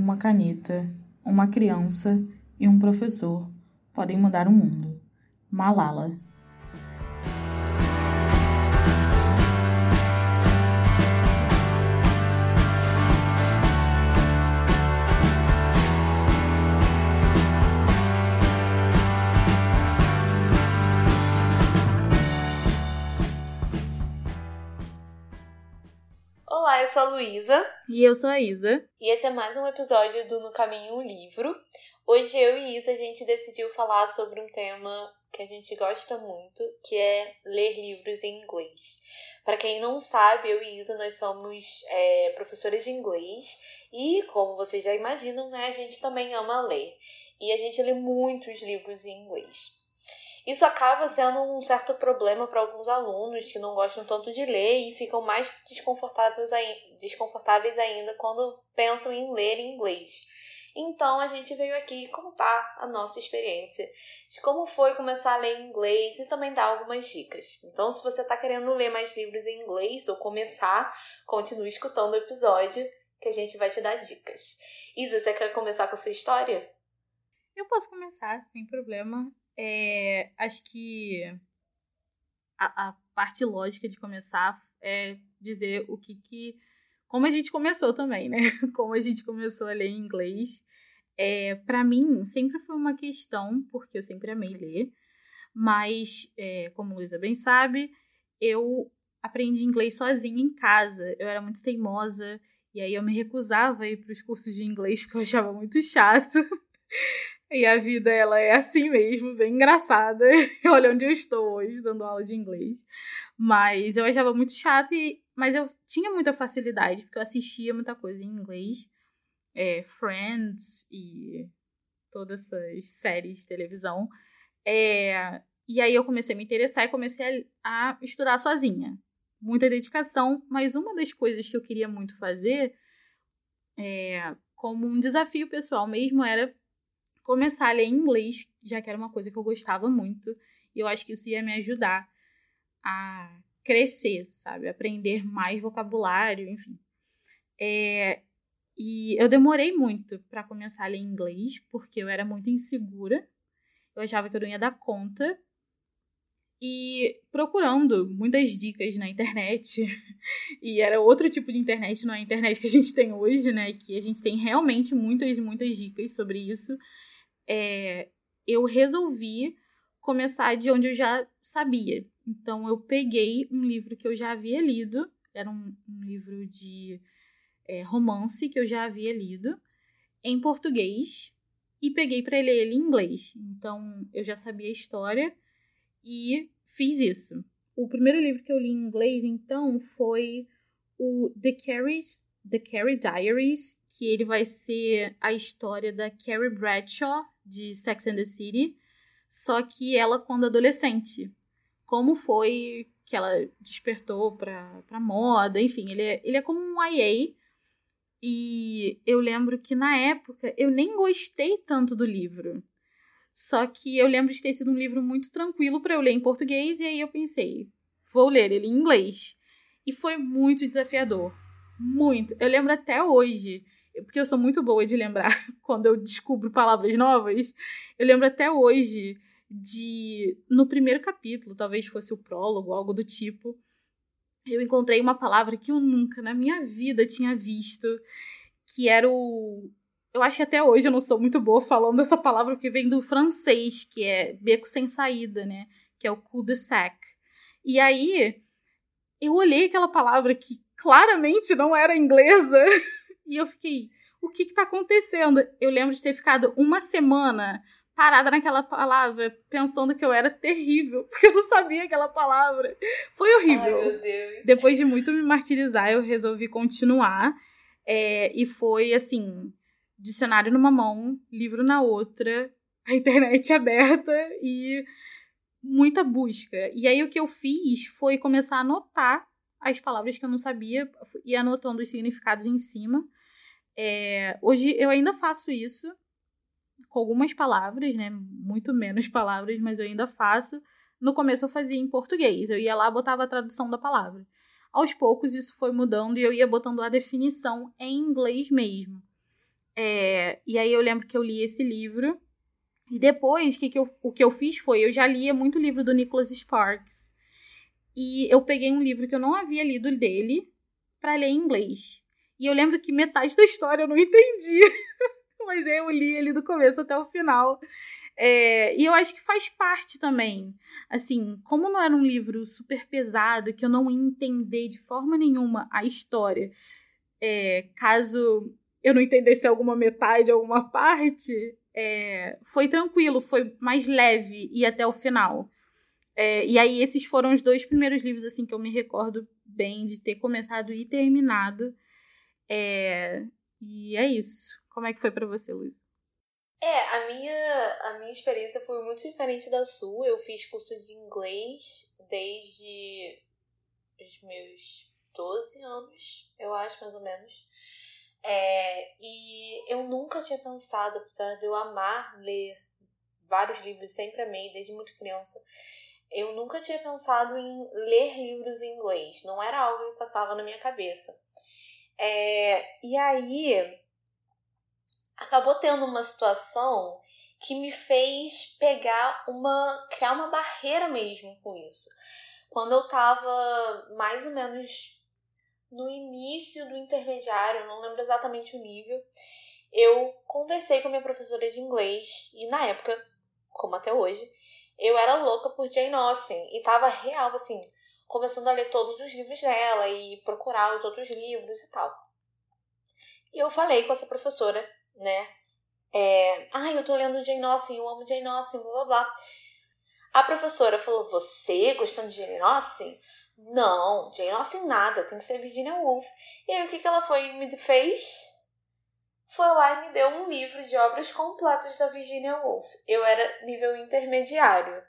uma caneta, uma criança e um professor podem mudar o mundo. Malala. Eu sou a Luísa. E eu sou a Isa. E esse é mais um episódio do No Caminho um Livro. Hoje eu e Isa a gente decidiu falar sobre um tema que a gente gosta muito, que é ler livros em inglês. Para quem não sabe, eu e Isa nós somos é, professoras de inglês e, como vocês já imaginam, né, a gente também ama ler. E a gente lê muitos livros em inglês. Isso acaba sendo um certo problema para alguns alunos que não gostam tanto de ler e ficam mais desconfortáveis, desconfortáveis ainda quando pensam em ler em inglês. Então a gente veio aqui contar a nossa experiência de como foi começar a ler inglês e também dar algumas dicas. Então, se você está querendo ler mais livros em inglês ou começar, continue escutando o episódio que a gente vai te dar dicas. Isa, você quer começar com a sua história? Eu posso começar, sem problema. É, acho que a, a, parte lógica de começar é dizer o que que. Como a gente começou também, né? Como a gente começou a ler em inglês. É, para mim, sempre foi uma questão, porque eu sempre amei ler, mas, é, como Luísa bem sabe, eu aprendi inglês sozinha em casa. Eu era muito teimosa, e aí eu me recusava a ir para os cursos de inglês porque eu achava muito chato. E a vida, ela é assim mesmo, bem engraçada. Olha onde eu estou hoje, dando aula de inglês. Mas eu achava muito chato, e, mas eu tinha muita facilidade, porque eu assistia muita coisa em inglês. É, Friends e todas essas séries de televisão. É, e aí eu comecei a me interessar e comecei a, a estudar sozinha. Muita dedicação, mas uma das coisas que eu queria muito fazer, é, como um desafio pessoal mesmo, era começar a ler em inglês, já que era uma coisa que eu gostava muito. E eu acho que isso ia me ajudar a crescer, sabe? Aprender mais vocabulário, enfim. É, e eu demorei muito para começar a ler inglês, porque eu era muito insegura. Eu achava que eu não ia dar conta. E procurando muitas dicas na internet, e era outro tipo de internet, não é a internet que a gente tem hoje, né? Que a gente tem realmente muitas, muitas dicas sobre isso é, eu resolvi começar de onde eu já sabia. Então, eu peguei um livro que eu já havia lido, era um, um livro de é, romance que eu já havia lido, em português, e peguei para ler ele em inglês. Então, eu já sabia a história e fiz isso. O primeiro livro que eu li em inglês, então, foi o The Carrie, The Carrie Diaries, que ele vai ser a história da Carrie Bradshaw, de Sex and the City, só que ela quando adolescente. Como foi que ela despertou pra, pra moda, enfim, ele é, ele é como um IA. E eu lembro que na época eu nem gostei tanto do livro. Só que eu lembro de ter sido um livro muito tranquilo para eu ler em português, e aí eu pensei, vou ler ele em inglês. E foi muito desafiador. Muito. Eu lembro até hoje porque eu sou muito boa de lembrar quando eu descubro palavras novas. Eu lembro até hoje de no primeiro capítulo, talvez fosse o prólogo, algo do tipo, eu encontrei uma palavra que eu nunca na minha vida tinha visto, que era o eu acho que até hoje eu não sou muito boa falando essa palavra que vem do francês, que é beco sem saída, né? Que é o cul-de-sac. E aí eu olhei aquela palavra que claramente não era inglesa E eu fiquei, o que que tá acontecendo? Eu lembro de ter ficado uma semana parada naquela palavra, pensando que eu era terrível, porque eu não sabia aquela palavra. Foi horrível. Ai, meu Deus. Depois de muito me martirizar, eu resolvi continuar. É, e foi assim: dicionário numa mão, livro na outra, a internet aberta e muita busca. E aí o que eu fiz foi começar a anotar as palavras que eu não sabia e anotando os significados em cima. É, hoje eu ainda faço isso com algumas palavras, né? Muito menos palavras, mas eu ainda faço. No começo eu fazia em português, eu ia lá botava a tradução da palavra. Aos poucos isso foi mudando e eu ia botando a definição em inglês mesmo. É, e aí eu lembro que eu li esse livro. E depois, que que eu, o que eu fiz foi, eu já lia muito livro do Nicholas Sparks. E eu peguei um livro que eu não havia lido dele para ler em inglês. E eu lembro que metade da história eu não entendi. Mas eu li ele do começo até o final. É, e eu acho que faz parte também. Assim, como não era um livro super pesado, que eu não ia entender de forma nenhuma a história, é, caso eu não entendesse alguma metade, alguma parte, é, foi tranquilo, foi mais leve e até o final. É, e aí, esses foram os dois primeiros livros assim que eu me recordo bem de ter começado e terminado. É, e é isso. Como é que foi para você, Luiz? É, a minha, a minha experiência foi muito diferente da sua. Eu fiz curso de inglês desde os meus 12 anos, eu acho, mais ou menos. É, e eu nunca tinha pensado, apesar de eu amar ler vários livros, sempre amei, desde muito criança, eu nunca tinha pensado em ler livros em inglês. Não era algo que passava na minha cabeça. É, e aí, acabou tendo uma situação que me fez pegar uma. criar uma barreira mesmo com isso. Quando eu tava mais ou menos no início do intermediário, não lembro exatamente o nível, eu conversei com a minha professora de inglês e na época, como até hoje, eu era louca por Jane Austen e tava real assim, começando a ler todos os livros dela e procurar os outros livros e tal. E eu falei com essa professora né? É, Ai, eu tô lendo Jane Austen, eu amo Jane Austen, blá blá blá. A professora falou: Você gostando de Jane Austen? Não, Jane Austen nada, tem que ser Virginia Woolf. E aí o que, que ela foi me fez? Foi lá e me deu um livro de obras completas da Virginia Woolf. Eu era nível intermediário.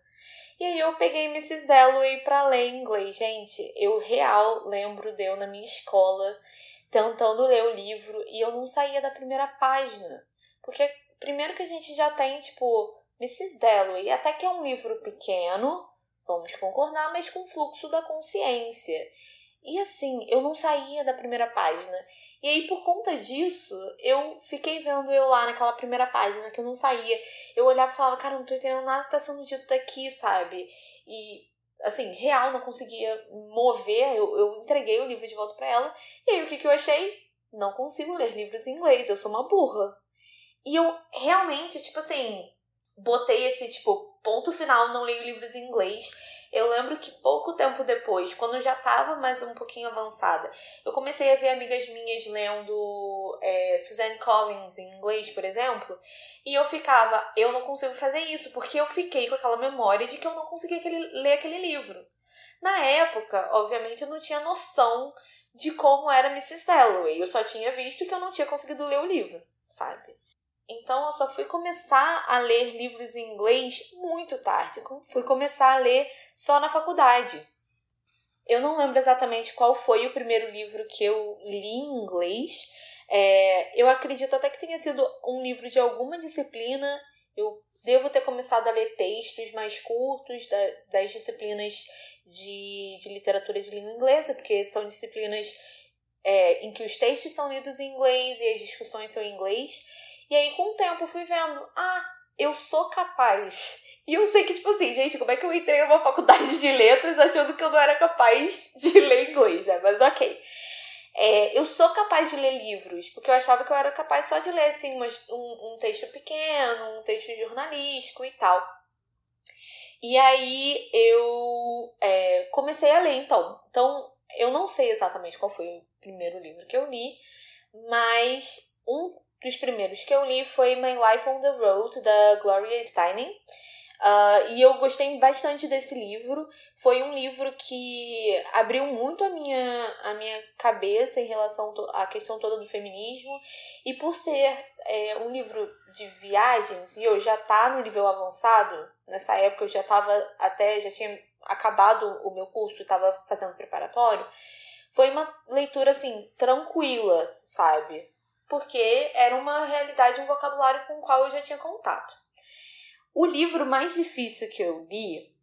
E aí eu peguei Mrs. Dalloway para ler em inglês. Gente, eu real lembro de eu na minha escola tentando ler o livro e eu não saía da primeira página. Porque primeiro que a gente já tem, tipo, Mrs. Dalloway, até que é um livro pequeno, vamos concordar, mas com fluxo da consciência. E assim, eu não saía da primeira página. E aí, por conta disso, eu fiquei vendo eu lá naquela primeira página que eu não saía. Eu olhava e falava, cara, não tô entendendo nada que tá sendo dito daqui, sabe? E assim, real, não conseguia mover. Eu, eu entreguei o livro de volta para ela. E aí o que, que eu achei? Não consigo ler livros em inglês, eu sou uma burra. E eu realmente, tipo assim, botei esse, tipo, ponto final, não leio livros em inglês. Eu lembro que pouco tempo depois, quando eu já tava mais um pouquinho avançada, eu comecei a ver amigas minhas lendo é, Suzanne Collins em inglês, por exemplo, e eu ficava, eu não consigo fazer isso, porque eu fiquei com aquela memória de que eu não conseguia aquele, ler aquele livro. Na época, obviamente, eu não tinha noção de como era Mrs. Dalloway. Eu só tinha visto que eu não tinha conseguido ler o livro, sabe? Então eu só fui começar a ler livros em inglês muito tarde. Fui começar a ler só na faculdade. Eu não lembro exatamente qual foi o primeiro livro que eu li em inglês. É, eu acredito até que tenha sido um livro de alguma disciplina. Eu devo ter começado a ler textos mais curtos da, das disciplinas de, de literatura de língua inglesa, porque são disciplinas é, em que os textos são lidos em inglês e as discussões são em inglês. E aí, com o tempo, fui vendo, ah, eu sou capaz. E eu sei que, tipo assim, gente, como é que eu entrei numa faculdade de letras achando que eu não era capaz de ler inglês, né? Mas ok. É, eu sou capaz de ler livros, porque eu achava que eu era capaz só de ler, assim, um, um texto pequeno, um texto jornalístico e tal. E aí eu é, comecei a ler, então. Então, eu não sei exatamente qual foi o primeiro livro que eu li, mas um dos primeiros que eu li foi My Life on the Road, da Gloria Steinem. Uh, e eu gostei bastante desse livro. Foi um livro que abriu muito a minha, a minha cabeça em relação à questão toda do feminismo. E por ser é, um livro de viagens, e eu já tá no nível avançado, nessa época eu já estava até, já tinha acabado o meu curso estava fazendo preparatório, foi uma leitura assim, tranquila, sabe? Porque era uma realidade, um vocabulário com o qual eu já tinha contato. O livro mais difícil que eu li,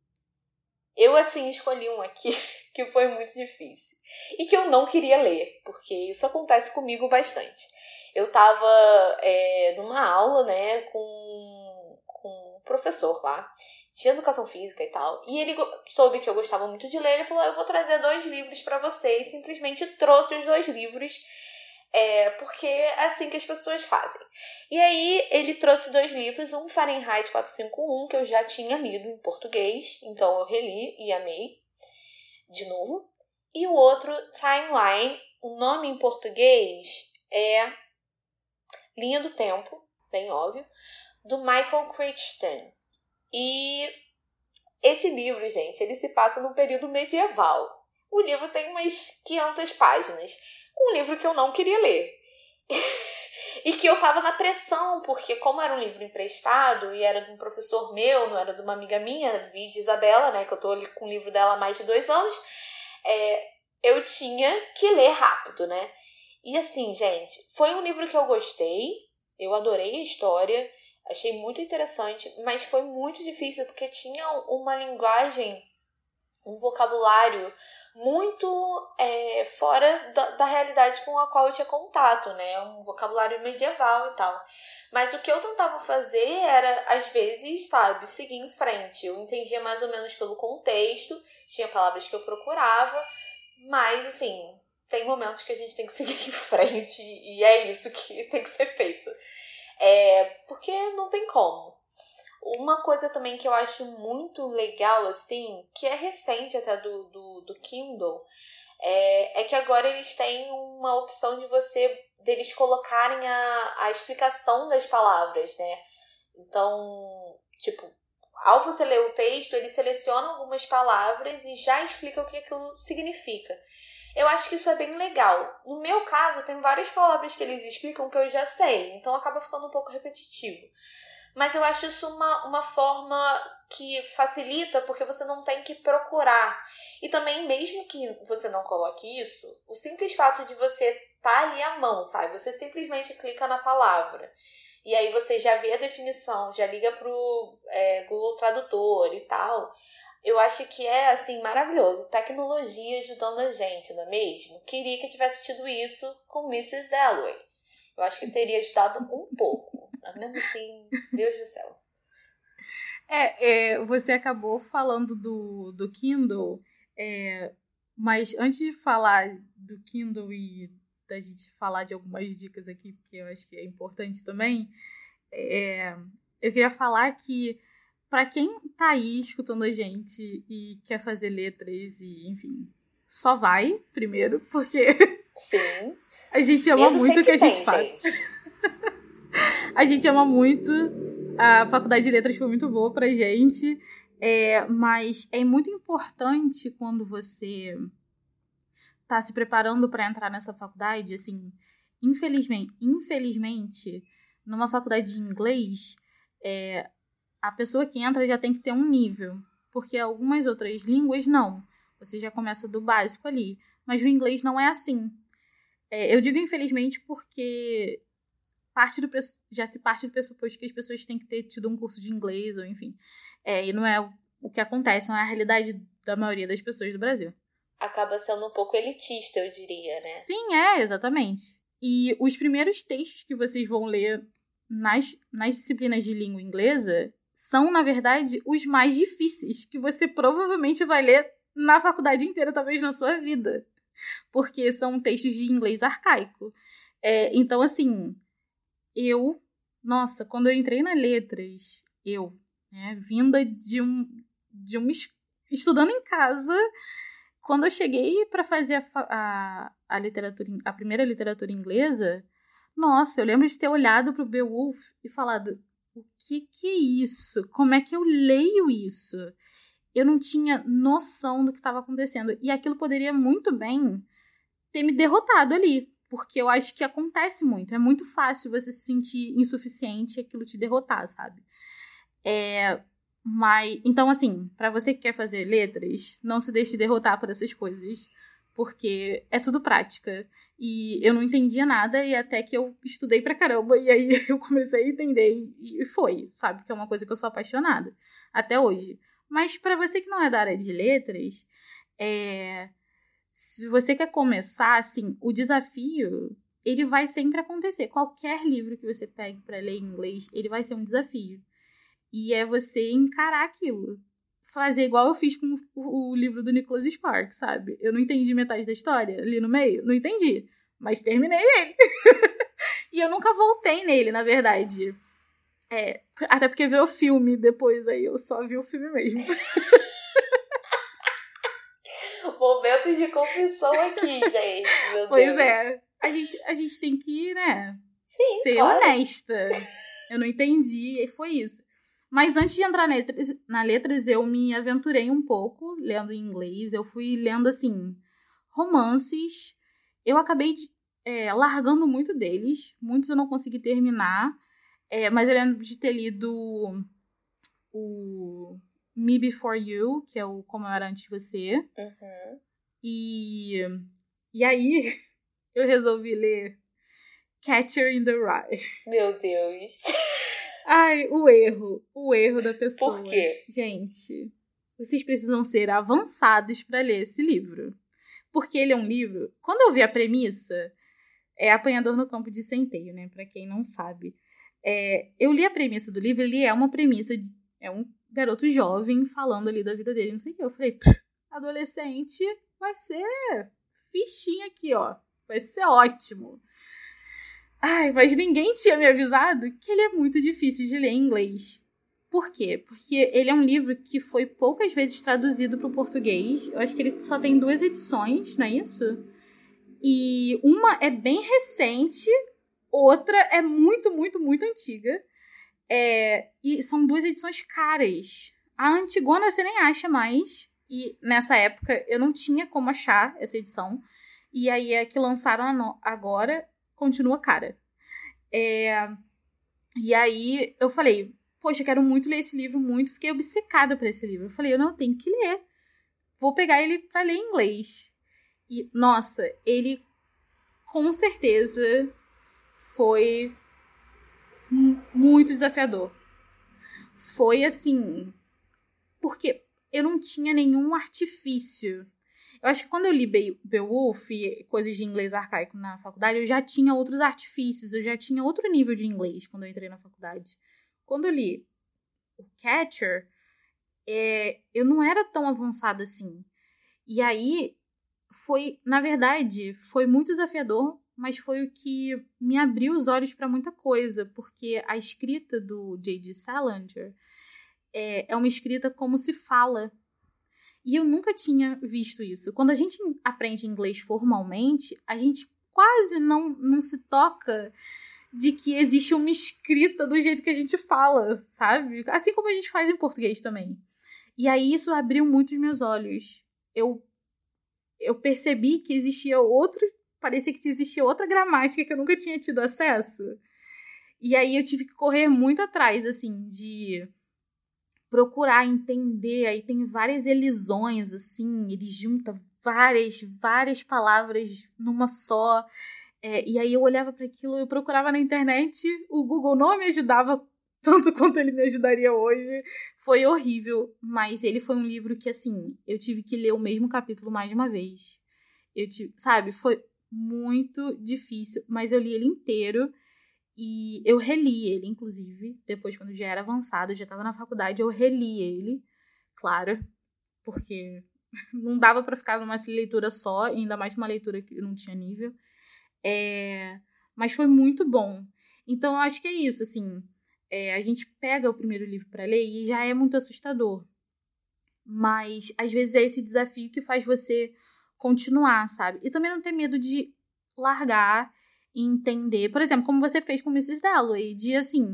eu assim escolhi um aqui que foi muito difícil e que eu não queria ler, porque isso acontece comigo bastante. eu tava é, numa aula, né, com, com um professor lá, de educação física e tal, e ele soube que eu gostava muito de ler, ele falou, eu vou trazer dois livros para vocês, simplesmente trouxe os dois livros, é, porque é assim que as pessoas fazem. E aí ele trouxe dois livros, um Fahrenheit 451, que eu já tinha lido em português, então eu reli e amei de novo, e o outro Timeline, o nome em português é Linha do Tempo, bem óbvio, do Michael Crichton. E esse livro, gente, ele se passa no período medieval. O livro tem umas 500 páginas. Um livro que eu não queria ler. e que eu tava na pressão, porque como era um livro emprestado e era de um professor meu, não era de uma amiga minha, vi de Isabela, né, que eu tô com o livro dela há mais de dois anos, é, eu tinha que ler rápido, né? E assim, gente, foi um livro que eu gostei, eu adorei a história, achei muito interessante, mas foi muito difícil porque tinha uma linguagem, um vocabulário muito é, fora da, da, realidade com a qual eu tinha contato, né? Um vocabulário medieval e tal. Mas o que eu tentava fazer era, às vezes, sabe, seguir em frente. Eu entendia mais ou menos pelo contexto, tinha palavras que eu procurava, mas assim, tem momentos que a gente tem que seguir em frente e é isso que tem que ser feito. É, porque não tem como. Uma coisa também que eu acho muito legal, assim, que é recente até do, do, do Kindle, é, é que agora eles têm uma opção de você, deles colocarem a, a explicação das palavras, né? Então, tipo, ao você ler o texto, ele seleciona algumas palavras e já explica o que aquilo significa. Eu acho que isso é bem legal. No meu caso, tem várias palavras que eles explicam que eu já sei, então acaba ficando um pouco repetitivo. Mas eu acho isso uma, uma forma que facilita porque você não tem que procurar. E também, mesmo que você não coloque isso, o simples fato de você tá ali à mão, sabe? Você simplesmente clica na palavra. E aí você já vê a definição, já liga pro é, Google Tradutor e tal. Eu acho que é, assim, maravilhoso. Tecnologia ajudando a gente, não é mesmo? Queria que tivesse tido isso com Mrs. Dalloway. Eu acho que teria ajudado um pouco. Mas mesmo assim, Deus do céu. É, é você acabou falando do, do Kindle, é, mas antes de falar do Kindle e da gente falar de algumas dicas aqui, porque eu acho que é importante também, é, eu queria falar que para quem tá aí escutando a gente e quer fazer letras e, enfim, só vai primeiro, porque Sim. a gente ama Medo muito o que a gente tem, faz. A gente ama muito. A faculdade de letras foi muito boa pra gente. É, mas é muito importante quando você tá se preparando para entrar nessa faculdade, assim, infelizmente, infelizmente, numa faculdade de inglês, é, a pessoa que entra já tem que ter um nível, porque algumas outras línguas não. Você já começa do básico ali, mas o inglês não é assim. É, eu digo infelizmente porque parte do já se parte do pressuposto que as pessoas têm que ter tido um curso de inglês ou enfim, é, e não é o, o que acontece, não é a realidade da maioria das pessoas do Brasil acaba sendo um pouco elitista, eu diria, né? Sim, é, exatamente. E os primeiros textos que vocês vão ler nas, nas disciplinas de língua inglesa são, na verdade, os mais difíceis que você provavelmente vai ler na faculdade inteira, talvez na sua vida. Porque são textos de inglês arcaico. É, então, assim, eu. Nossa, quando eu entrei na letras, eu, né, vinda de um. de um estudando em casa, quando eu cheguei para fazer a, a, a, literatura, a primeira literatura inglesa, nossa, eu lembro de ter olhado para o Beowulf e falado: o que, que é isso? Como é que eu leio isso? Eu não tinha noção do que estava acontecendo. E aquilo poderia muito bem ter me derrotado ali. Porque eu acho que acontece muito. É muito fácil você se sentir insuficiente e aquilo te derrotar, sabe? É, mas, então, assim, para você que quer fazer letras, não se deixe derrotar por essas coisas, porque é tudo prática. E eu não entendia nada, e até que eu estudei pra caramba, e aí eu comecei a entender, e foi, sabe? Que é uma coisa que eu sou apaixonada, até hoje. Mas para você que não é da área de letras, é... se você quer começar, assim, o desafio ele vai sempre acontecer. Qualquer livro que você pegue para ler em inglês, ele vai ser um desafio. E é você encarar aquilo. Fazer igual eu fiz com o, livro do Nicholas Sparks, sabe? Eu não entendi metade da história ali no meio, não entendi. Mas terminei ele. e eu nunca voltei nele, na verdade. É, até porque virou filme depois aí, eu só vi o filme mesmo. Momentos de confissão aqui, gente. Meu pois Deus. é. A gente, a gente tem que, né, Sim, ser claro. honesta. Eu não entendi, e foi isso. Mas antes de entrar na letras, na letras, eu me aventurei um pouco lendo em inglês. Eu fui lendo, assim, romances. Eu acabei de, é, largando muito deles. Muitos eu não consegui terminar. É, mas eu lembro de ter lido o Me Before You, que é o Como Eu Era Antes de Você. Uhum. E, e aí eu resolvi ler Catcher in the Rye. Meu Deus. Ai, o erro. O erro da pessoa. Por quê? Gente, vocês precisam ser avançados para ler esse livro. Porque ele é um livro. Quando eu vi a premissa, é Apanhador no Campo de Centeio, né? Pra quem não sabe. É, eu li a premissa do livro, ele é uma premissa. De, é um garoto jovem falando ali da vida dele, não sei o que. Eu falei, "Pff, adolescente vai ser fichinha aqui, ó. Vai ser ótimo. Ai, mas ninguém tinha me avisado que ele é muito difícil de ler em inglês. Por quê? Porque ele é um livro que foi poucas vezes traduzido para o português. Eu acho que ele só tem duas edições, não é isso? E uma é bem recente, outra é muito, muito, muito antiga. É, e são duas edições caras. A Antigona você nem acha mais. E nessa época eu não tinha como achar essa edição. E aí a que lançaram agora continua cara. É, e aí eu falei, poxa, quero muito ler esse livro, muito. Fiquei obcecada por esse livro. Eu falei, eu não tenho que ler. Vou pegar ele para ler em inglês. E, nossa, ele com certeza foi muito desafiador. Foi assim. Porque eu não tinha nenhum artifício. Eu acho que quando eu li Be- Beowulf coisas de inglês arcaico na faculdade, eu já tinha outros artifícios, eu já tinha outro nível de inglês quando eu entrei na faculdade. Quando eu li o Catcher, é, eu não era tão avançada assim. E aí foi, na verdade, foi muito desafiador, mas foi o que me abriu os olhos para muita coisa, porque a escrita do J.D. Salinger é, é uma escrita como se fala. E eu nunca tinha visto isso. Quando a gente aprende inglês formalmente, a gente quase não, não se toca de que existe uma escrita do jeito que a gente fala, sabe? Assim como a gente faz em português também. E aí isso abriu muito os meus olhos. Eu eu percebi que existia outro, parecia que existia outra gramática que eu nunca tinha tido acesso. E aí eu tive que correr muito atrás assim de procurar entender, aí tem várias elisões assim, ele junta várias, várias palavras numa só. É, e aí eu olhava para aquilo, eu procurava na internet, o Google não me ajudava tanto quanto ele me ajudaria hoje. Foi horrível, mas ele foi um livro que, assim, eu tive que ler o mesmo capítulo mais de uma vez. Eu tive, sabe, foi muito difícil, mas eu li ele inteiro e eu reli ele, inclusive, depois quando já era avançado, já estava na faculdade, eu reli ele, claro, porque não dava para ficar numa leitura só, ainda mais uma leitura que não tinha nível. É, mas foi muito bom. Então eu acho que é isso, assim, é, a gente pega o primeiro livro para ler e já é muito assustador. Mas às vezes é esse desafio que faz você continuar, sabe? E também não ter medo de largar e entender. Por exemplo, como você fez com Mrs. Dalloway, de assim,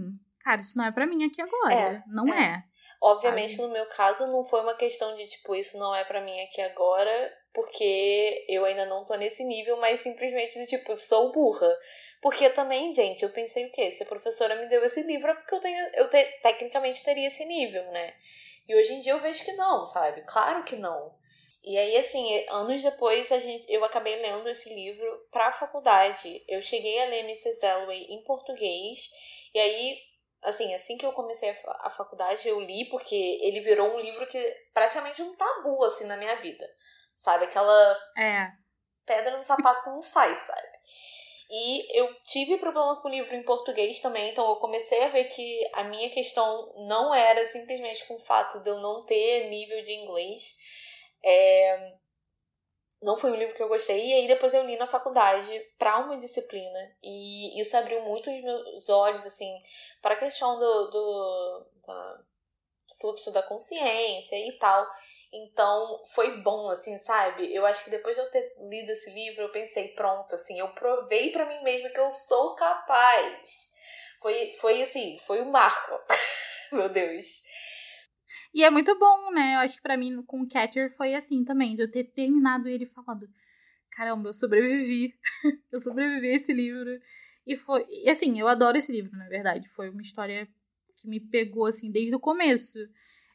cara, isso não é para mim aqui agora. É, não é. é. Obviamente Sabe? que no meu caso não foi uma questão de tipo, isso não é pra mim aqui agora, porque eu ainda não tô nesse nível, mas simplesmente do tipo, sou burra. Porque também, gente, eu pensei o quê? Se a professora me deu esse livro é porque eu tenho, eu te, tecnicamente teria esse nível, né? E hoje em dia eu vejo que não, sabe? Claro que não. E aí, assim, anos depois a gente, eu acabei lendo esse livro pra faculdade. Eu cheguei a ler Mrs. Dalloway em português, e aí assim, assim que eu comecei a, a faculdade, eu li, porque ele virou um livro que praticamente um tabu, assim, na minha vida. Sabe? Aquela É. pedra no sapato que não sai, sabe? E eu tive problema com o livro em português também, então eu comecei a ver que a minha questão não era simplesmente com o fato de eu não ter nível de inglês. É... Não foi um livro que eu gostei. E aí depois eu li na faculdade para uma disciplina. E isso abriu muito os meus olhos, assim, para a questão do, do, fluxo da consciência e tal. Então, foi bom, assim, sabe? Eu acho que depois de eu ter lido esse livro, eu pensei, pronto, assim, eu provei para mim mesma que eu sou capaz. Foi, foi assim, foi um marco. Meu Deus. E é muito bom, né? Eu acho que para mim, com o Catcher, foi assim também, de eu ter terminado ele falando: caramba, eu sobrevivi. eu sobrevivi a esse livro. E foi. E assim, eu adoro esse livro, na verdade. Foi uma história que me pegou, assim, desde o começo.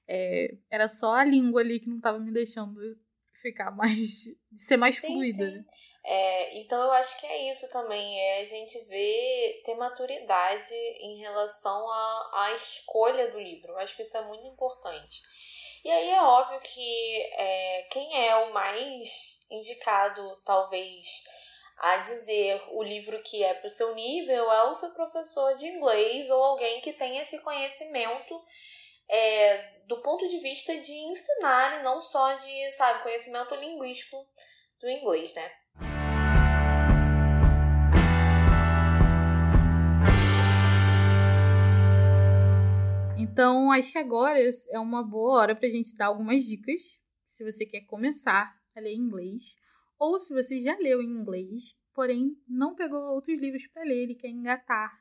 É, era só a língua ali que não estava me deixando ficar mais. de ser mais sim, fluida. Sim. É, então eu acho que é isso também, é a gente ver, ter maturidade em relação à, à escolha do livro. Eu acho que isso é muito importante. E aí é óbvio que é, quem é o mais indicado, talvez, a dizer o livro que é para o seu nível é o seu professor de inglês ou alguém que tem esse conhecimento é, do ponto de vista de ensinar e não só de, sabe, conhecimento linguístico do inglês, né? Então, acho que agora é uma boa hora para a gente dar algumas dicas, se você quer começar a ler inglês, ou se você já leu em inglês, porém não pegou outros livros para ler e quer engatar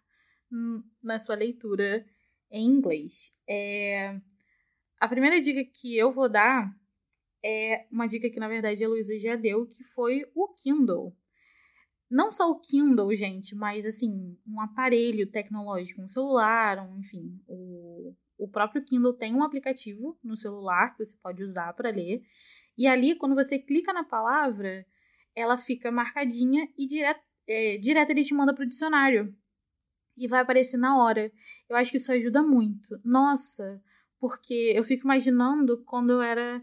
na sua leitura em inglês. É... A primeira dica que eu vou dar é uma dica que, na verdade, a Luísa já deu, que foi o Kindle. Não só o Kindle, gente, mas, assim, um aparelho tecnológico, um celular, um, enfim, o, o próprio Kindle tem um aplicativo no celular que você pode usar para ler. E ali, quando você clica na palavra, ela fica marcadinha e direto, é, direto ele te manda para o dicionário e vai aparecer na hora. Eu acho que isso ajuda muito. Nossa, porque eu fico imaginando quando eu era.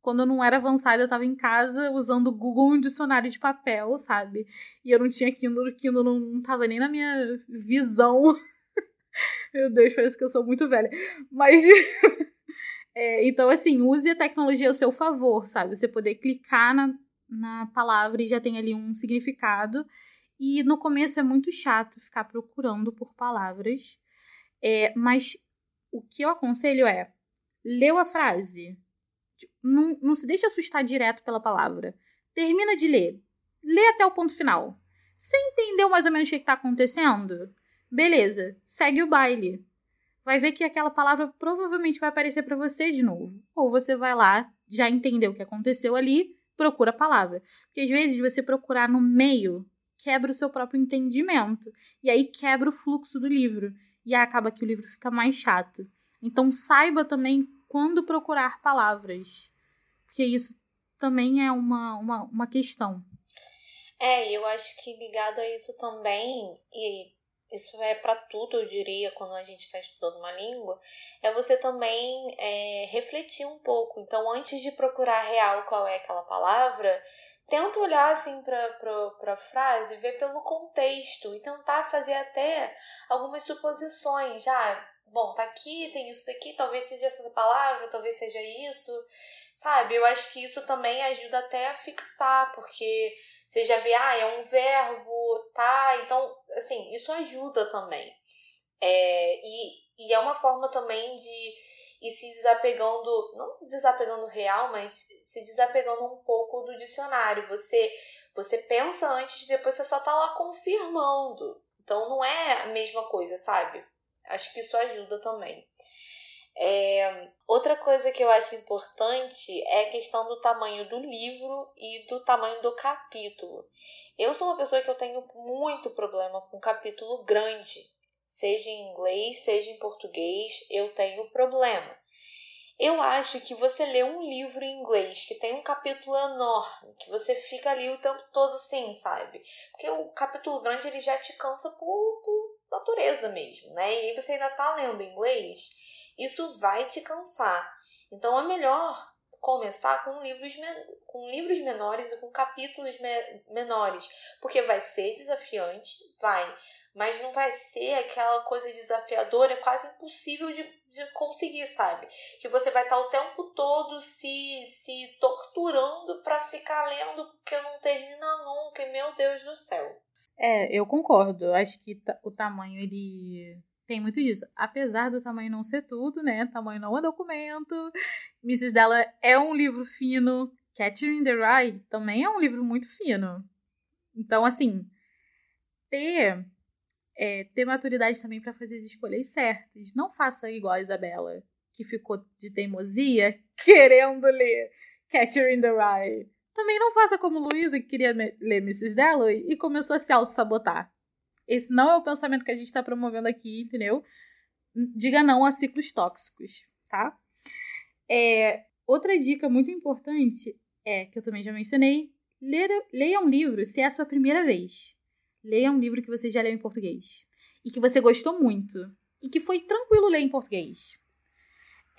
Quando eu não era avançada, eu tava em casa usando o Google um dicionário de papel, sabe? E eu não tinha Kindle, Kindle não, não tava nem na minha visão. Meu Deus, parece que eu sou muito velha. Mas. é, então, assim, use a tecnologia ao seu favor, sabe? Você poder clicar na, na palavra e já tem ali um significado. E no começo é muito chato ficar procurando por palavras. É, mas o que eu aconselho é: leu a frase. Não, não se deixe assustar direto pela palavra. Termina de ler. Lê até o ponto final. Você entendeu mais ou menos o que está acontecendo? Beleza, segue o baile. Vai ver que aquela palavra provavelmente vai aparecer para você de novo. Ou você vai lá, já entendeu o que aconteceu ali, procura a palavra. Porque às vezes você procurar no meio quebra o seu próprio entendimento. E aí quebra o fluxo do livro. E acaba que o livro fica mais chato. Então saiba também quando procurar palavras. Porque isso também é uma, uma, uma questão. É, eu acho que ligado a isso também, e isso é para tudo, eu diria, quando a gente está estudando uma língua, é você também é, refletir um pouco. Então, antes de procurar real qual é aquela palavra, tenta olhar assim para a frase, ver pelo contexto e tentar fazer até algumas suposições. Já, ah, bom, tá aqui, tem isso daqui, talvez seja essa palavra, talvez seja isso, sabe? Eu acho que isso também ajuda até a fixar, porque você já vê, ah, é um verbo, tá? Então, assim, isso ajuda também. É, e, e é uma forma também de e se desapegando, não desapegando real, mas se desapegando um pouco do dicionário. Você você pensa antes e depois você só tá lá confirmando. Então não é a mesma coisa, sabe? Acho que isso ajuda também. É, outra coisa que eu acho importante é a questão do tamanho do livro e do tamanho do capítulo. Eu sou uma pessoa que eu tenho muito problema com capítulo grande seja em inglês, seja em português, eu tenho problema. Eu acho que você lê um livro em inglês que tem um capítulo enorme, que você fica ali o tempo todo assim, sabe? Porque o capítulo grande ele já te cansa por, por natureza mesmo, né? E aí você ainda tá lendo inglês, isso vai te cansar. Então é melhor começar com livros, com livros menores e com capítulos me menores, porque vai ser desafiante, vai, mas não vai ser aquela coisa desafiadora, quase impossível de, de conseguir, sabe? Que você vai estar o tempo todo se, se torturando para ficar lendo porque não termina nunca, e meu Deus do céu. É, eu concordo. Acho que o tamanho ele tem muito disso. Apesar do tamanho não ser tudo, né? Tamanho não é documento. Mrs. Della é um livro fino. Catching the Rye também é um livro muito fino. Então, assim, ter é, ter maturidade também para fazer as escolhas certas. Não faça igual a Isabela, que ficou de teimosia querendo ler Catcher in the Rye. Também não faça como Luísa, que queria ler Mrs. Dalloway e começou a se auto-sabotar. Esse não é o pensamento que a gente está promovendo aqui, entendeu? Diga não a ciclos tóxicos, tá? É, outra dica muito importante é, que eu também já mencionei, ler, leia um livro se é a sua primeira vez. Leia um livro que você já leu em português. E que você gostou muito. E que foi tranquilo ler em português.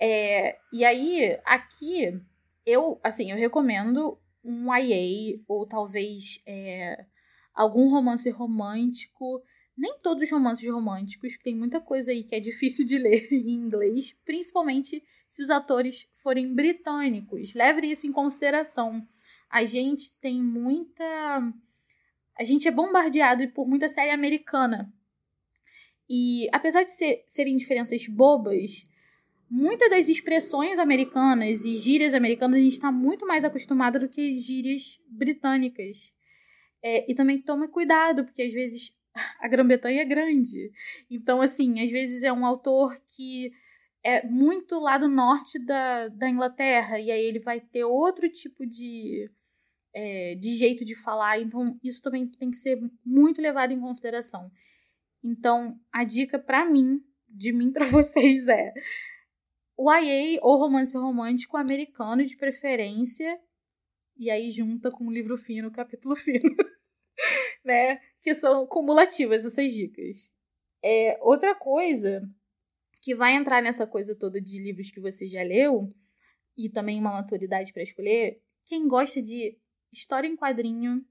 É, e aí, aqui, eu, assim, eu recomendo um YA, ou talvez é, algum romance romântico. Nem todos os romances românticos, tem muita coisa aí que é difícil de ler em inglês, principalmente se os atores forem britânicos. Leve isso em consideração. A gente tem muita a gente é bombardeado por muita série americana. E apesar de ser, serem diferenças bobas, muitas das expressões americanas e gírias americanas a gente está muito mais acostumado do que gírias britânicas. É, e também tome cuidado, porque às vezes a Grã-Bretanha é grande. Então, assim, às vezes é um autor que é muito lá do norte da, da Inglaterra, e aí ele vai ter outro tipo de é, de jeito de falar, então isso também tem que ser muito levado em consideração. Então, a dica para mim, de mim para vocês é o YA ou romance romântico americano de preferência, e aí junta com um livro fino, capítulo fino, né? Que são cumulativas essas dicas. É, outra coisa que vai entrar nessa coisa toda de livros que você já leu, e também uma maturidade para escolher, quem gosta de história em quadrinho,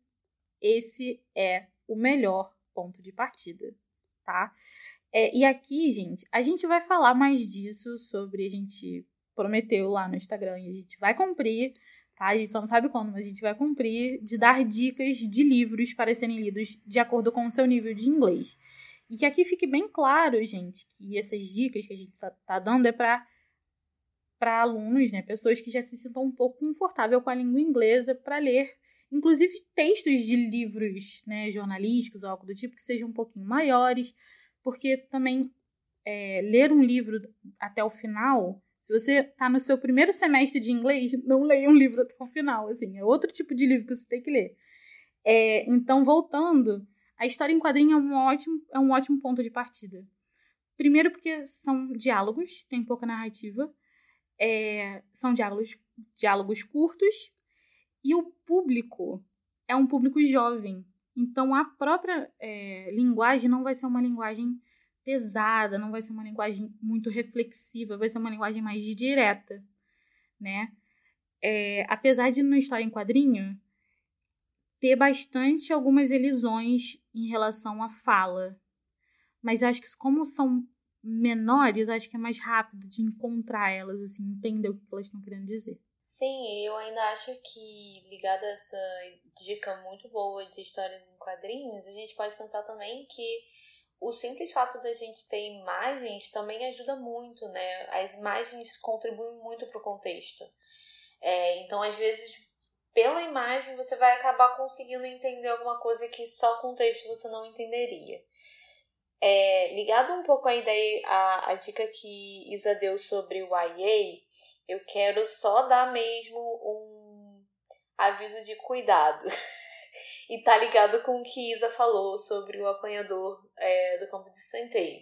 esse é o melhor ponto de partida, tá? É, e aqui, gente, a gente vai falar mais disso sobre a gente prometeu lá no Instagram e a gente vai cumprir, tá? A gente só não sabe quando, mas a gente vai cumprir de dar dicas de livros para serem lidos de acordo com o seu nível de inglês. E que aqui fique bem claro, gente, que essas dicas que a gente está dando é para para alunos, né, pessoas que já se sintam um pouco confortável com a língua inglesa para ler, inclusive textos de livros, né, jornalísticos ou algo do tipo que sejam um pouquinho maiores, porque também é, ler um livro até o final, se você está no seu primeiro semestre de inglês, não leia um livro até o final, assim, é outro tipo de livro que você tem que ler. É, então, voltando, a história em quadrinho é um ótimo, é um ótimo ponto de partida. Primeiro porque são diálogos, tem pouca narrativa é, são diálogos, diálogos curtos e o público é um público jovem. Então a própria é, linguagem não vai ser uma linguagem pesada, não vai ser uma linguagem muito reflexiva, vai ser uma linguagem mais direta, né? É, apesar de não estar em quadrinho, ter bastante algumas elisões em relação à fala. Mas acho que como são menores, acho que é mais rápido de encontrar elas, assim, entender o que elas estão querendo dizer. Sim, eu ainda acho que, ligado a essa dica muito boa de histórias em quadrinhos, a gente pode pensar também que o simples fato da gente ter imagens também ajuda muito, né? As imagens contribuem muito para o contexto. É, então, às vezes, pela imagem, você vai acabar conseguindo entender alguma coisa que só com o texto você não entenderia. É, ligado um pouco à ideia, a, a dica que Isa deu sobre o YA, eu quero só dar mesmo um aviso de cuidado. e tá ligado com o que Isa falou sobre o apanhador é, do campo de centeio.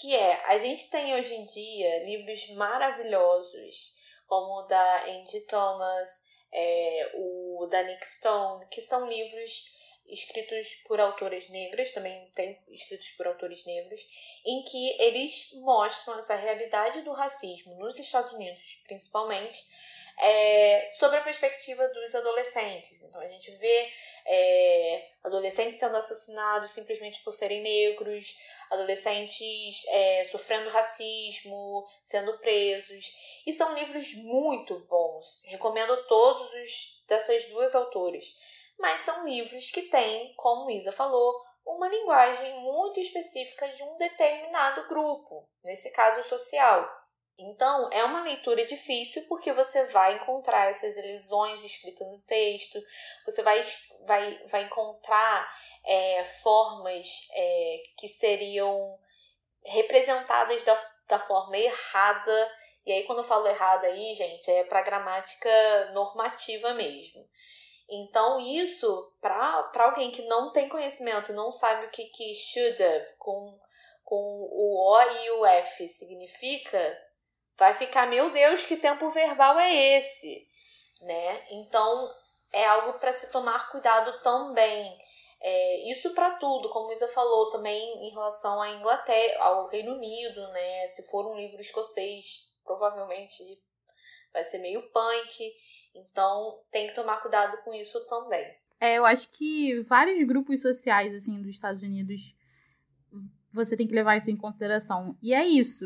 Que é, a gente tem hoje em dia livros maravilhosos, como o da Angie Thomas, é, o da Nick Stone, que são livros escritos por autores negras, também tem escritos por autores negros, em que eles mostram essa realidade do racismo nos Estados Unidos, principalmente, é, sobre a perspectiva dos adolescentes. Então a gente vê é, adolescentes sendo assassinados simplesmente por serem negros, adolescentes é, sofrendo racismo, sendo presos. E são livros muito bons. Recomendo todos os dessas duas autoras. Mas são livros que têm, como Isa falou, uma linguagem muito específica de um determinado grupo, nesse caso social. Então, é uma leitura difícil porque você vai encontrar essas elisões escritas no texto, você vai, vai, vai encontrar é, formas é, que seriam representadas da, da forma errada. E aí, quando eu falo errada aí, gente, é para gramática normativa mesmo. Então, isso, para alguém que não tem conhecimento, não sabe o que, que should have com, com o O e o F significa, vai ficar, meu Deus, que tempo verbal é esse? Né? Então, é algo para se tomar cuidado também. É, isso para tudo, como Isa falou também em relação à Inglaterra, ao Reino Unido, né? Se for um livro escocês, provavelmente vai ser meio punk. Então, tem que tomar cuidado com isso também. É, eu acho que vários grupos sociais, assim, dos Estados Unidos, você tem que levar isso em consideração. E é isso.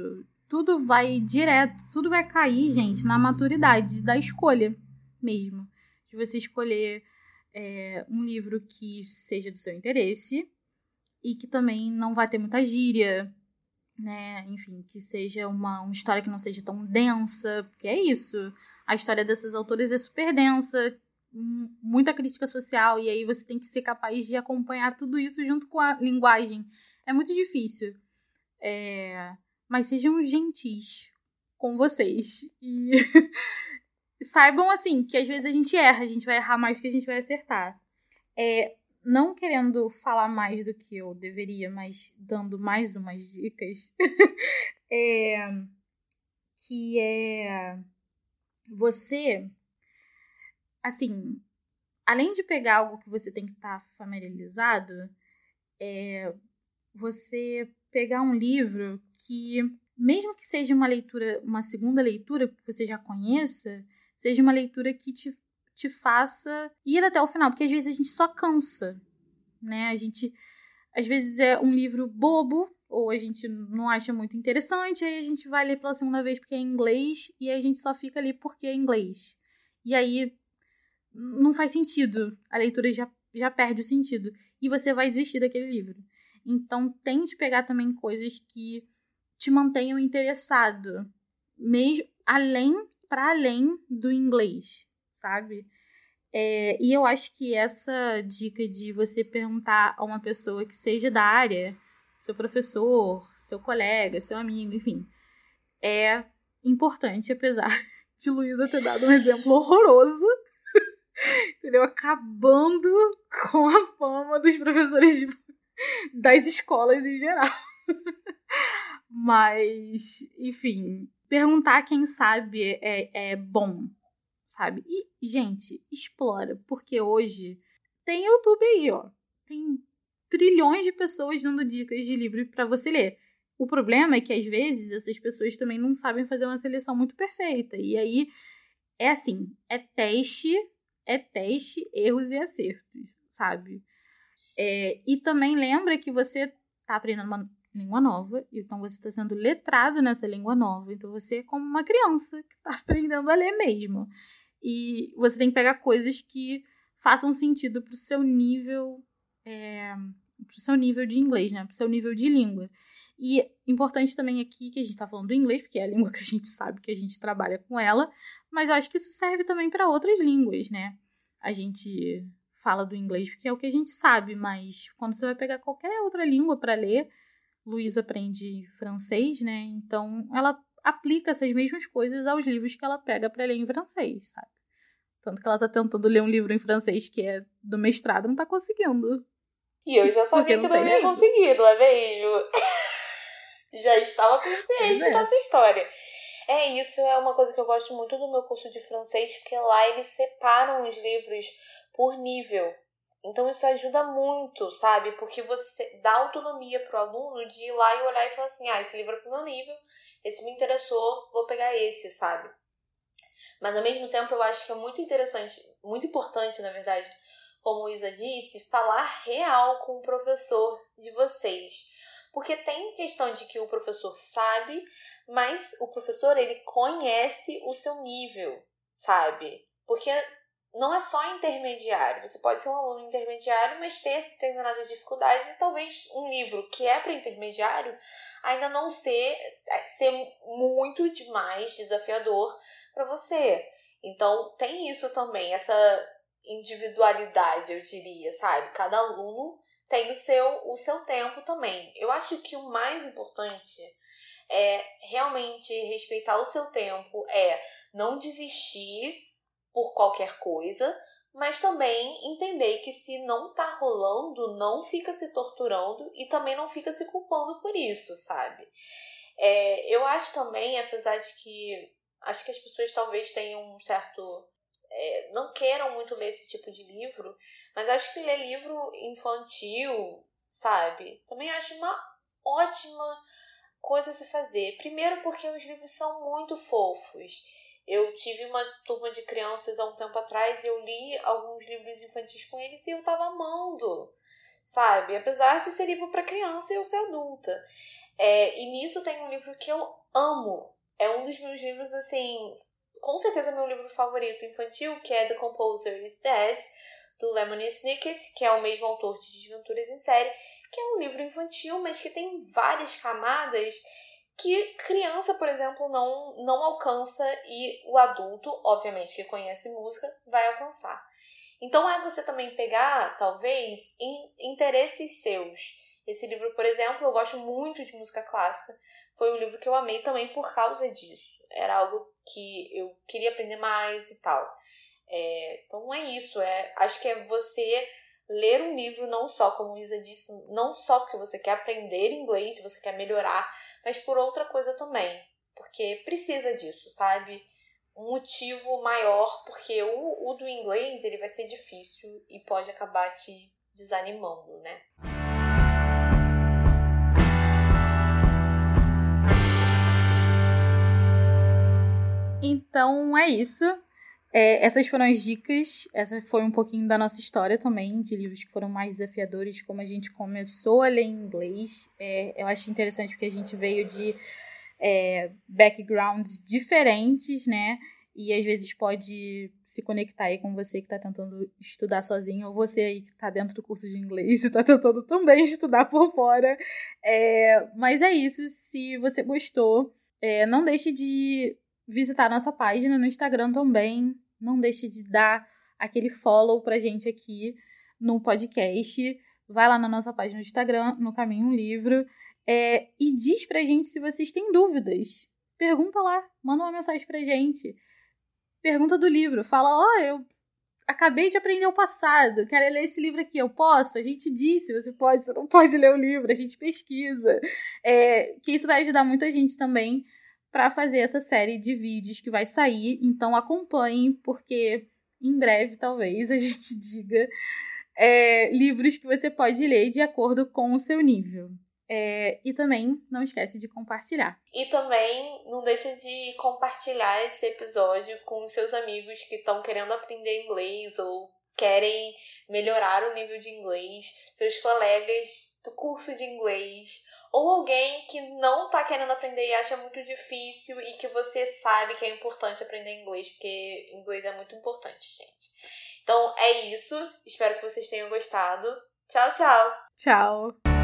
Tudo vai direto, tudo vai cair, gente, na maturidade da escolha mesmo. De você escolher é, um livro que seja do seu interesse e que também não vai ter muita gíria, né? Enfim, que seja uma, uma história que não seja tão densa, porque é isso. A história dessas autores é super densa, muita crítica social, e aí você tem que ser capaz de acompanhar tudo isso junto com a linguagem. É muito difícil. É... Mas sejam gentis com vocês. E saibam, assim, que às vezes a gente erra, a gente vai errar mais que a gente vai acertar. É, não querendo falar mais do que eu deveria, mas dando mais umas dicas, é, que é você, assim, além de pegar algo que você tem que estar tá familiarizado, é você pegar um livro que, mesmo que seja uma leitura, uma segunda leitura que você já conheça, seja uma leitura que te te faça ir até o final, porque às vezes a gente só cansa, né? A gente às vezes é um livro bobo ou a gente não acha muito interessante, aí a gente vai ler pela segunda vez porque é inglês e aí a gente só fica ali porque é inglês. E aí não faz sentido, a leitura já, já perde o sentido e você vai desistir daquele livro. Então tente pegar também coisas que te mantenham interessado, mesmo além para além do inglês sabe? É, e eu acho que essa dica de você perguntar a uma pessoa que seja da área, seu professor, seu colega, seu amigo, enfim, é importante, apesar de Luísa ter dado um exemplo horroroso, entendeu? Acabando com a fama dos professores de, das escolas em geral. Mas, enfim, perguntar quem sabe é, é bom, sabe? E, gente, explora, porque hoje tem YouTube aí, ó. Tem trilhões de pessoas dando dicas de livro para você ler. O problema é que às vezes essas pessoas também não sabem fazer uma seleção muito perfeita. E aí é assim, é teste, é teste, erros e acertos, sabe? É, e também lembra que você tá aprendendo uma língua nova, então você está sendo letrado nessa língua nova. Então você é como uma criança que está aprendendo a ler mesmo. E você tem que pegar coisas que façam sentido pro seu nível. É, pro seu nível de inglês, né? Pro seu nível de língua. E importante também aqui que a gente tá falando do inglês, porque é a língua que a gente sabe que a gente trabalha com ela, mas eu acho que isso serve também para outras línguas, né? A gente fala do inglês porque é o que a gente sabe, mas quando você vai pegar qualquer outra língua para ler, Luísa aprende francês, né? Então ela aplica essas mesmas coisas aos livros que ela pega para ler em francês, sabe? Tanto que ela tá tentando ler um livro em francês que é do mestrado, não tá conseguindo. E eu já sabia que não, não ia conseguir, não é mesmo? já estava consciente é. dessa história. É, isso é uma coisa que eu gosto muito do meu curso de francês, porque lá eles separam os livros por nível. Então isso ajuda muito, sabe? Porque você dá autonomia pro aluno de ir lá e olhar e falar assim: ah, esse livro é pro meu nível, esse me interessou, vou pegar esse, sabe? Mas ao mesmo tempo eu acho que é muito interessante, muito importante, na verdade, como Isa disse, falar real com o professor de vocês. Porque tem questão de que o professor sabe, mas o professor ele conhece o seu nível, sabe? Porque não é só intermediário. Você pode ser um aluno intermediário, mas ter determinadas dificuldades e talvez um livro que é para intermediário ainda não ser, ser muito demais desafiador para você. Então tem isso também, essa individualidade, eu diria, sabe? Cada aluno tem o seu, o seu tempo também. Eu acho que o mais importante é realmente respeitar o seu tempo, é não desistir por qualquer coisa, mas também entender que se não tá rolando, não fica se torturando e também não fica se culpando por isso, sabe? É, eu acho também, apesar de que acho que as pessoas talvez tenham um certo. É, não queiram muito ler esse tipo de livro, mas acho que ler livro infantil, sabe? Também acho uma ótima coisa a se fazer. Primeiro, porque os livros são muito fofos. Eu tive uma turma de crianças há um tempo atrás e eu li alguns livros infantis com eles e eu tava amando, sabe? Apesar de ser livro para criança e eu ser adulta. É, e nisso tem um livro que eu amo. É um dos meus livros, assim, com certeza meu livro favorito infantil, que é The Composer is Dead, do Lemony Snicket, que é o mesmo autor de Desventuras em Série, que é um livro infantil, mas que tem várias camadas que criança, por exemplo, não, não alcança e o adulto, obviamente, que conhece música, vai alcançar. Então é você também pegar, talvez, interesses seus. Esse livro, por exemplo, eu gosto muito de música clássica. Foi um livro que eu amei também por causa disso. Era algo que eu queria aprender mais e tal. É, então é isso. É, acho que é você ler um livro não só, como Isa disse, não só porque você quer aprender inglês, você quer melhorar, mas por outra coisa também. Porque precisa disso, sabe? Um motivo maior, porque o, o do inglês ele vai ser difícil e pode acabar te desanimando, né? Então é isso. É, essas foram as dicas. Essa foi um pouquinho da nossa história também, de livros que foram mais desafiadores, como a gente começou a ler em inglês. É, eu acho interessante porque a gente veio de é, backgrounds diferentes, né? E às vezes pode se conectar aí com você que está tentando estudar sozinho, ou você aí que está dentro do curso de inglês e está tentando também estudar por fora. É, mas é isso. Se você gostou, é, não deixe de visitar nossa página no Instagram também não deixe de dar aquele follow pra gente aqui no podcast. Vai lá na nossa página do Instagram, no Caminho Livro, é, e diz pra gente se vocês têm dúvidas. Pergunta lá, manda uma mensagem pra gente. Pergunta do livro, fala: Ó, oh, eu acabei de aprender o passado, quero ler esse livro aqui, eu posso? A gente disse, você pode, você não pode ler o livro, a gente pesquisa. É, que isso vai ajudar muita gente também para fazer essa série de vídeos que vai sair. Então acompanhem, porque em breve talvez a gente diga é, livros que você pode ler de acordo com o seu nível. É, e também não esquece de compartilhar. E também não deixa de compartilhar esse episódio com seus amigos que estão querendo aprender inglês ou querem melhorar o nível de inglês, seus colegas do curso de inglês ou alguém que não tá querendo aprender e acha muito difícil e que você sabe que é importante aprender inglês, porque inglês é muito importante, gente. Então é isso. Espero que vocês tenham gostado. Tchau, tchau. Tchau.